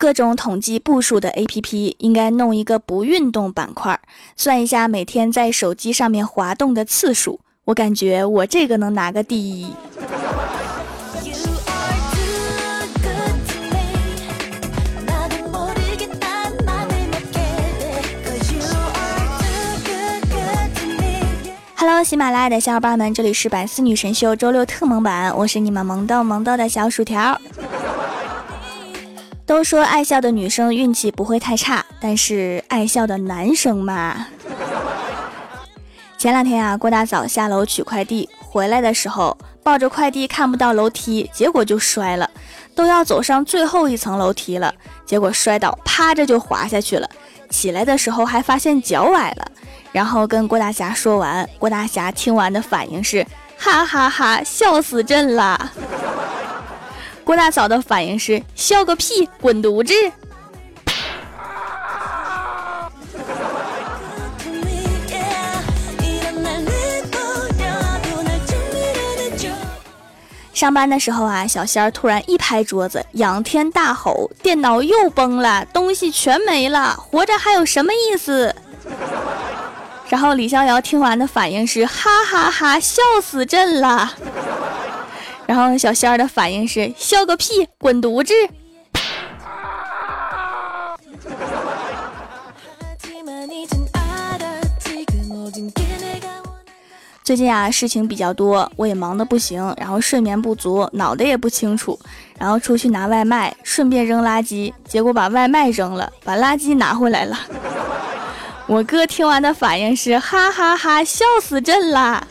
各种统计步数的 APP 应该弄一个不运动板块，算一下每天在手机上面滑动的次数。我感觉我这个能拿个第一。Hello，喜马拉雅的小伙伴们，这里是百思女神秀周六特萌版，我是你们萌豆萌豆的小薯条。都说爱笑的女生运气不会太差，但是爱笑的男生嘛。前两天啊，郭大嫂下楼取快递，回来的时候抱着快递看不到楼梯，结果就摔了。都要走上最后一层楼梯了，结果摔倒，趴着就滑下去了。起来的时候还发现脚崴了，然后跟郭大侠说完，郭大侠听完的反应是哈哈哈，笑死朕了。郭大嫂的反应是：笑个屁，滚犊子！上班的时候啊，小仙儿突然一拍桌子，仰天大吼：“电脑又崩了，东西全没了，活着还有什么意思？”然后李逍遥听完的反应是：哈哈哈，笑死朕了。然后小仙儿的反应是笑个屁，滚犊子！最近啊，事情比较多，我也忙得不行，然后睡眠不足，脑袋也不清楚，然后出去拿外卖，顺便扔垃圾，结果把外卖扔了，把垃圾拿回来了。我哥听完的反应是哈哈哈，笑死朕了。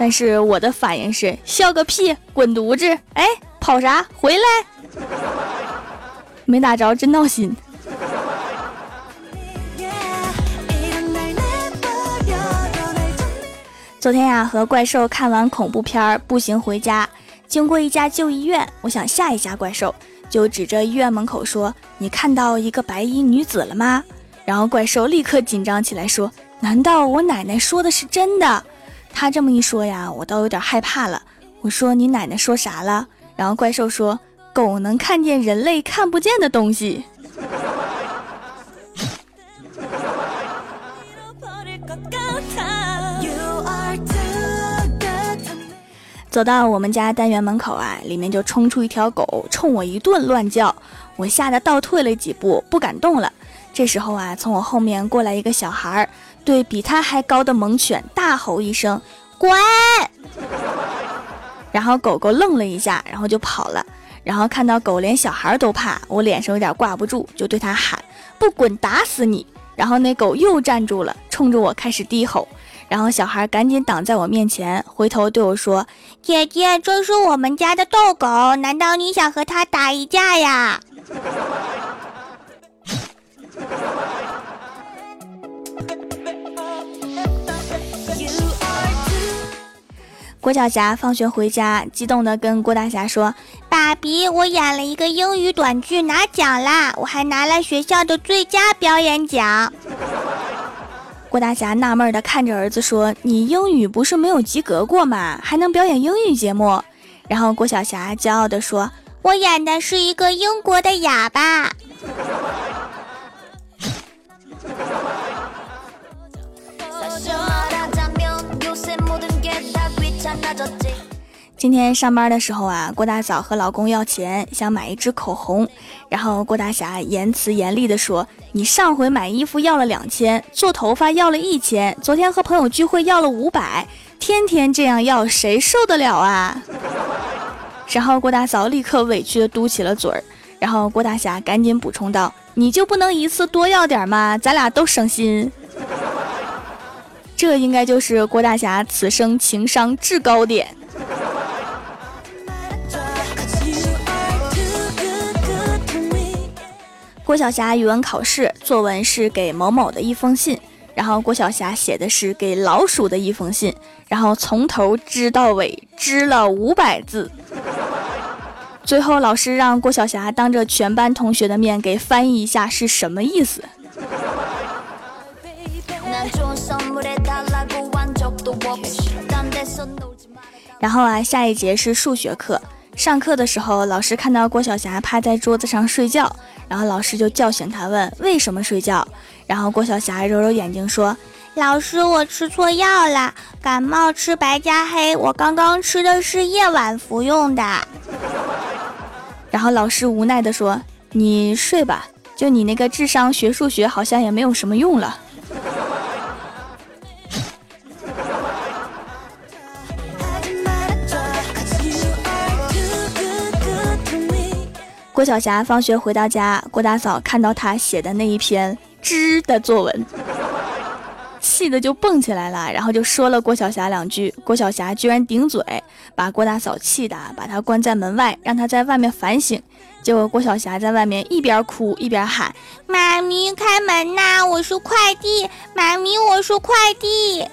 但是我的反应是笑个屁，滚犊子！哎，跑啥？回来！没打着，真闹心。昨天呀，和怪兽看完恐怖片儿，步行回家，经过一家旧医院，我想吓一吓怪兽，就指着医院门口说：“你看到一个白衣女子了吗？”然后怪兽立刻紧张起来，说：“难道我奶奶说的是真的？”他这么一说呀，我倒有点害怕了。我说：“你奶奶说啥了？”然后怪兽说：“狗能看见人类看不见的东西。” 走到我们家单元门口啊，里面就冲出一条狗，冲我一顿乱叫，我吓得倒退了几步，不敢动了。这时候啊，从我后面过来一个小孩儿。对比他还高的猛犬大吼一声：“滚！”然后狗狗愣了一下，然后就跑了。然后看到狗连小孩都怕，我脸上有点挂不住，就对他喊：“不滚，打死你！”然后那狗又站住了，冲着我开始低吼。然后小孩赶紧挡在我面前，回头对我说：“姐姐，这是我们家的逗狗，难道你想和它打一架呀？”郭晓霞放学回家，激动地跟郭大侠说：“爸比，我演了一个英语短剧，拿奖啦！我还拿了学校的最佳表演奖。”郭大侠纳闷地看着儿子说：“你英语不是没有及格过吗？还能表演英语节目？”然后郭晓霞骄傲地说：“我演的是一个英国的哑巴。”今天上班的时候啊，郭大嫂和老公要钱，想买一支口红，然后郭大侠言辞严厉地说：“你上回买衣服要了两千，做头发要了一千，昨天和朋友聚会要了五百，天天这样要，谁受得了啊？”然后郭大嫂立刻委屈地嘟起了嘴儿，然后郭大侠赶紧补充道：“你就不能一次多要点吗？咱俩都省心。”这应该就是郭大侠此生情商制高点。郭晓霞语文考试作文是给某某的一封信，然后郭晓霞写的是给老鼠的一封信，然后从头织到尾织了五百字，最后老师让郭晓霞当着全班同学的面给翻译一下是什么意思。然后啊，下一节是数学课。上课的时候，老师看到郭晓霞趴在桌子上睡觉，然后老师就叫醒他，问为什么睡觉。然后郭晓霞揉揉眼睛说：“老师，我吃错药了，感冒吃白加黑，我刚刚吃的是夜晚服用的。”然后老师无奈的说：“你睡吧，就你那个智商，学数学好像也没有什么用了。”郭晓霞放学回到家，郭大嫂看到她写的那一篇“知”的作文，气的就蹦起来了，然后就说了郭晓霞两句。郭晓霞居然顶嘴，把郭大嫂气的把她关在门外，让她在外面反省。结果郭晓霞在外面一边哭一边喊：“妈咪，开门呐！我是快递，妈咪，我是快递。”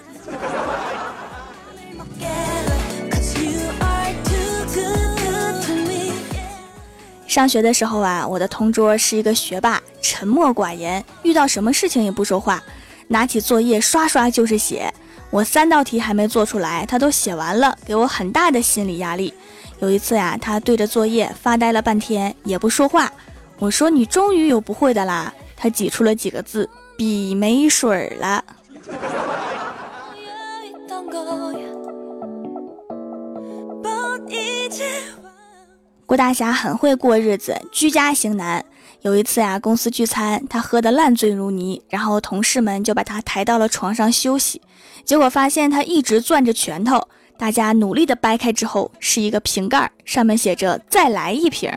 上学的时候啊，我的同桌是一个学霸，沉默寡言，遇到什么事情也不说话，拿起作业刷刷就是写。我三道题还没做出来，他都写完了，给我很大的心理压力。有一次呀，他对着作业发呆了半天也不说话，我说你终于有不会的啦，他挤出了几个字：笔没水了。郭大侠很会过日子，居家型男。有一次呀，公司聚餐，他喝得烂醉如泥，然后同事们就把他抬到了床上休息，结果发现他一直攥着拳头。大家努力的掰开之后，是一个瓶盖，上面写着“再来一瓶”。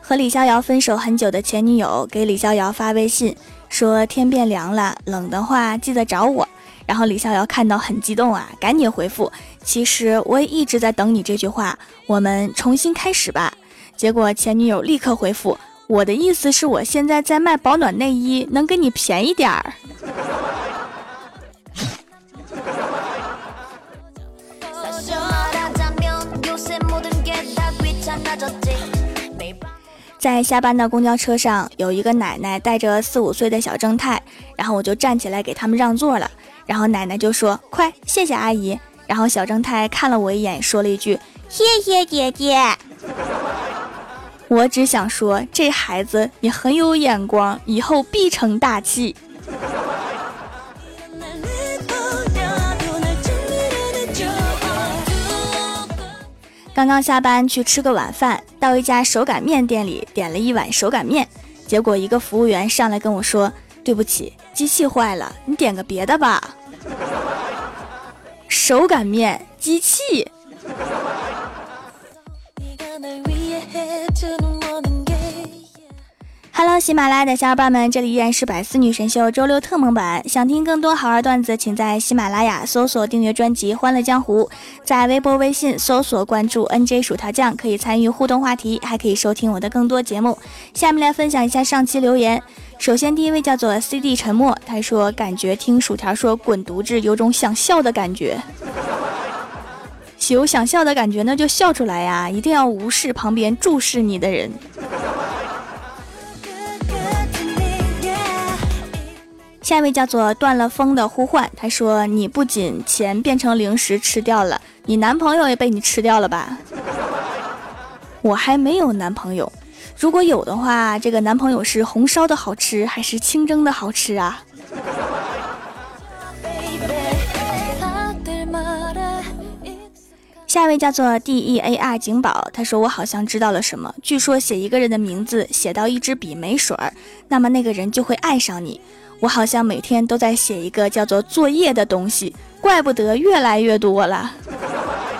和李逍遥分手很久的前女友给李逍遥发微信说：“天变凉了，冷的话记得找我。”然后李逍遥看到很激动啊，赶紧回复：“其实我也一直在等你这句话，我们重新开始吧。”结果前女友立刻回复：“我的意思是我现在在卖保暖内衣，能给你便宜点儿。”在下班的公交车上，有一个奶奶带着四五岁的小正太，然后我就站起来给他们让座了。然后奶奶就说：“快，谢谢阿姨。”然后小正太看了我一眼，说了一句：“谢谢姐姐。”我只想说，这孩子你很有眼光，以后必成大器。刚刚下班去吃个晚饭，到一家手擀面店里点了一碗手擀面，结果一个服务员上来跟我说：“对不起，机器坏了，你点个别的吧。”手擀面机器。喜马拉雅的小伙伴们，这里依然是百思女神秀周六特蒙版。想听更多好玩段子，请在喜马拉雅搜索订阅专辑《欢乐江湖》，在微博、微信搜索关注 NJ 薯条酱，可以参与互动话题，还可以收听我的更多节目。下面来分享一下上期留言。首先，第一位叫做 CD 沉默，他说：“感觉听薯条说滚犊子，有种想笑的感觉。有想笑的感觉，那就笑出来呀！一定要无视旁边注视你的人。”下一位叫做断了风的呼唤，他说：“你不仅钱变成零食吃掉了，你男朋友也被你吃掉了吧？” 我还没有男朋友，如果有的话，这个男朋友是红烧的好吃还是清蒸的好吃啊？下一位叫做 D E A R 景宝，他说：“我好像知道了什么，据说写一个人的名字，写到一支笔没水儿，那么那个人就会爱上你。”我好像每天都在写一个叫做作业的东西，怪不得越来越多了。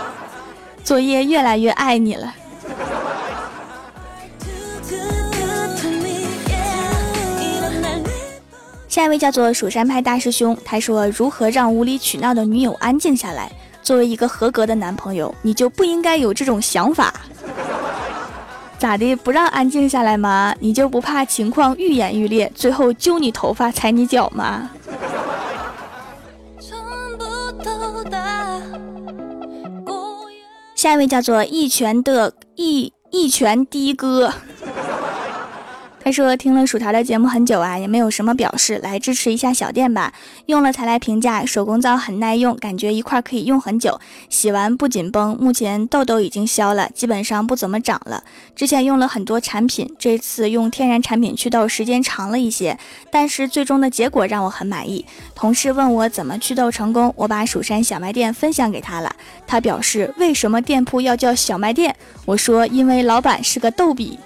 作业越来越爱你了。下一位叫做蜀山派大师兄，他说：“如何让无理取闹的女友安静下来？作为一个合格的男朋友，你就不应该有这种想法。”咋的？不让安静下来吗？你就不怕情况愈演愈烈，最后揪你头发踩你脚吗？下一位叫做一拳的一一拳的哥，他说听了薯条的节目很久啊，也没有什么表示，来支持一下小店吧。用了才来评价，手工皂很耐用，感觉一块可以用很久，洗完不紧绷。目前痘痘已经消了，基本上不怎么长了。之前用了很多产品，这次用天然产品祛痘时间长了一些，但是最终的结果让我很满意。同事问我怎么祛痘成功，我把蜀山小卖店分享给他了。他表示为什么店铺要叫小卖店？我说因为老板是个逗比。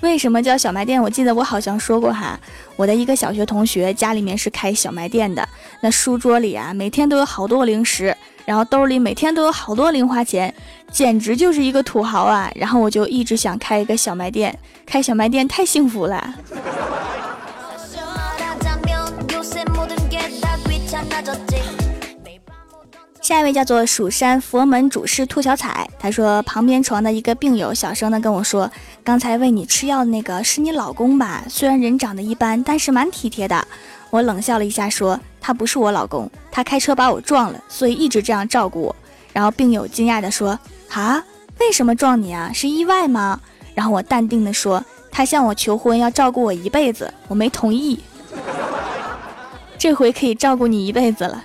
为什么叫小卖店？我记得我好像说过哈，我的一个小学同学家里面是开小卖店的，那书桌里啊每天都有好多零食，然后兜里每天都有好多零花钱，简直就是一个土豪啊！然后我就一直想开一个小卖店，开小卖店太幸福了。下一位叫做蜀山佛门主事兔小彩，他说旁边床的一个病友小声的跟我说，刚才喂你吃药的那个是你老公吧？虽然人长得一般，但是蛮体贴的。我冷笑了一下说，他不是我老公，他开车把我撞了，所以一直这样照顾我。然后病友惊讶的说，啊，为什么撞你啊？是意外吗？然后我淡定的说，他向我求婚要照顾我一辈子，我没同意。这回可以照顾你一辈子了。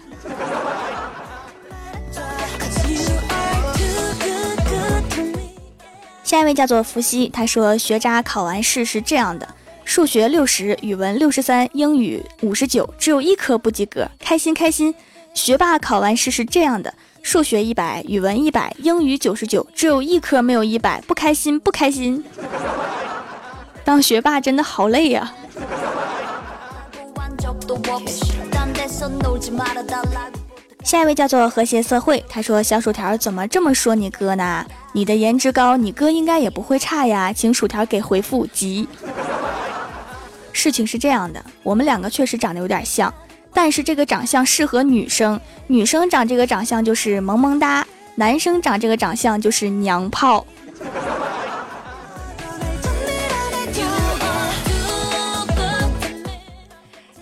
一位叫做伏羲，他说学渣考完试是这样的：数学六十，语文六十三，英语五十九，只有一科不及格，开心开心。学霸考完试是这样的：数学一百，语文一百，英语九十九，只有一科没有一百，不开心不开心。当学霸真的好累呀。下一位叫做和谐社会，他说小薯条怎么这么说你哥呢？你的颜值高，你哥应该也不会差呀，请薯条给回复急。事情是这样的，我们两个确实长得有点像，但是这个长相适合女生，女生长这个长相就是萌萌哒，男生长这个长相就是娘炮。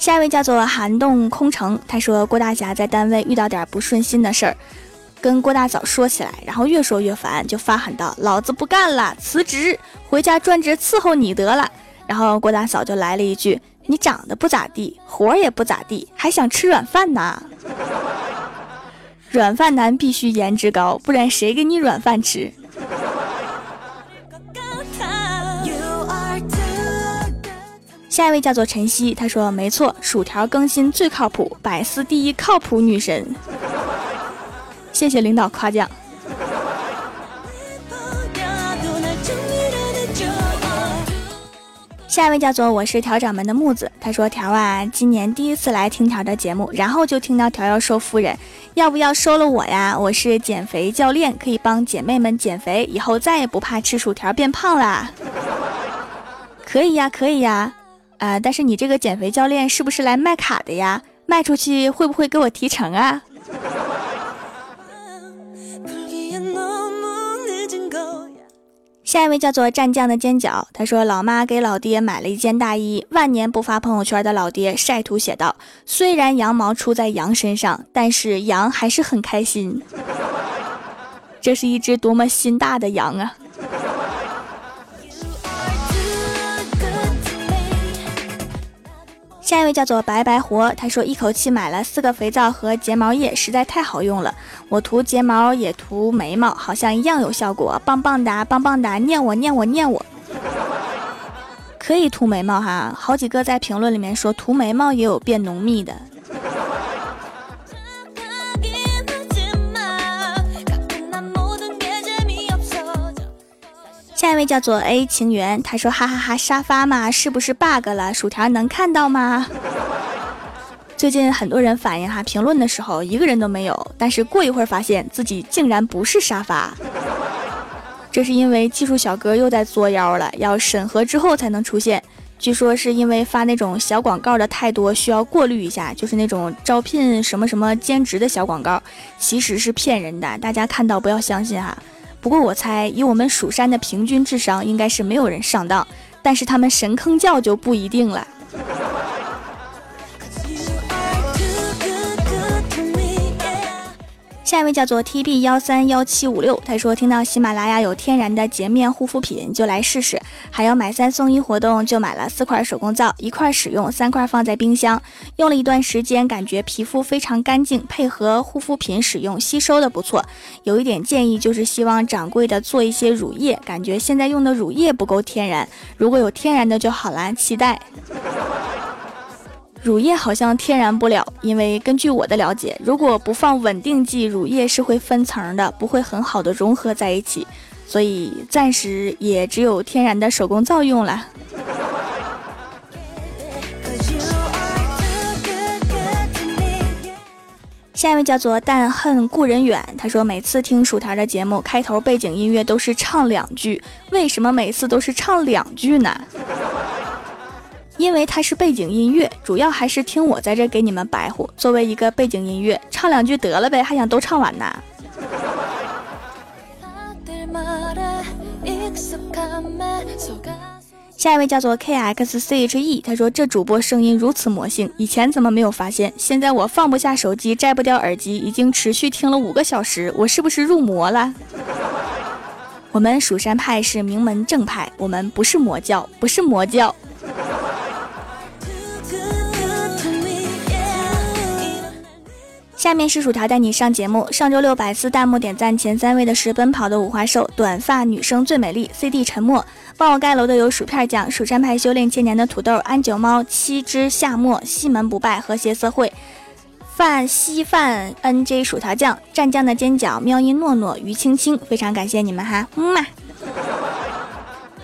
下一位叫做寒冻空城，他说郭大侠在单位遇到点不顺心的事儿，跟郭大嫂说起来，然后越说越烦，就发狠道：“老子不干了，辞职，回家专职伺候你得了。”然后郭大嫂就来了一句：“你长得不咋地，活也不咋地，还想吃软饭呢？软饭男必须颜值高，不然谁给你软饭吃？”下一位叫做晨曦，他说：“没错，薯条更新最靠谱，百思第一靠谱女神。”谢谢领导夸奖。下一位叫做我是条掌门的木子，他说：“条啊，今年第一次来听条的节目，然后就听到条要收夫人，要不要收了我呀？我是减肥教练，可以帮姐妹们减肥，以后再也不怕吃薯条变胖啦。可以呀，可以呀。”！但是你这个减肥教练是不是来卖卡的呀？卖出去会不会给我提成啊？下一位叫做蘸酱的尖角，他说老妈给老爹买了一件大衣，万年不发朋友圈的老爹晒图写道：“虽然羊毛出在羊身上，但是羊还是很开心。”这是一只多么心大的羊啊！下一位叫做白白活，他说一口气买了四个肥皂和睫毛液，实在太好用了。我涂睫毛也涂眉毛，好像一样有效果，棒棒哒，棒棒哒，念我念我念我。可以涂眉毛哈，好几个在评论里面说涂眉毛也有变浓密的。位叫做 A 情缘，他说哈哈哈，沙发嘛是不是 bug 了？薯条能看到吗？最近很多人反映哈，评论的时候一个人都没有，但是过一会儿发现自己竟然不是沙发，这是因为技术小哥又在作妖了，要审核之后才能出现。据说是因为发那种小广告的太多，需要过滤一下，就是那种招聘什么什么兼职的小广告，其实是骗人的，大家看到不要相信哈。不过我猜，以我们蜀山的平均智商，应该是没有人上当。但是他们神坑教就不一定了。下一位叫做 T B 幺三幺七五六，他说听到喜马拉雅有天然的洁面护肤品，就来试试。还有买三送一活动，就买了四块手工皂，一块使用，三块放在冰箱。用了一段时间，感觉皮肤非常干净，配合护肤品使用，吸收的不错。有一点建议就是希望掌柜的做一些乳液，感觉现在用的乳液不够天然，如果有天然的就好了，期待。乳液好像天然不了，因为根据我的了解，如果不放稳定剂，乳液是会分层的，不会很好的融合在一起，所以暂时也只有天然的手工皂用了。下一位叫做但恨故人远，他说每次听薯条的节目开头背景音乐都是唱两句，为什么每次都是唱两句呢？因为它是背景音乐，主要还是听我在这给你们白活。作为一个背景音乐，唱两句得了呗，还想都唱完呢？下一位叫做 K X C H E，他说这主播声音如此魔性，以前怎么没有发现？现在我放不下手机，摘不掉耳机，已经持续听了五个小时，我是不是入魔了？我们蜀山派是名门正派，我们不是魔教，不是魔教。下面是薯条带你上节目。上周六百次弹幕点赞前三位的是奔跑的五花兽，短发女生最美丽。CD 沉默，帮我盖楼的有薯片酱、蜀山派修炼千年的土豆、安九猫、七只夏末、西门不败、和谐社会、饭稀饭、NJ 薯条酱、蘸酱的尖角、喵音诺诺、于青青，非常感谢你们哈，么么。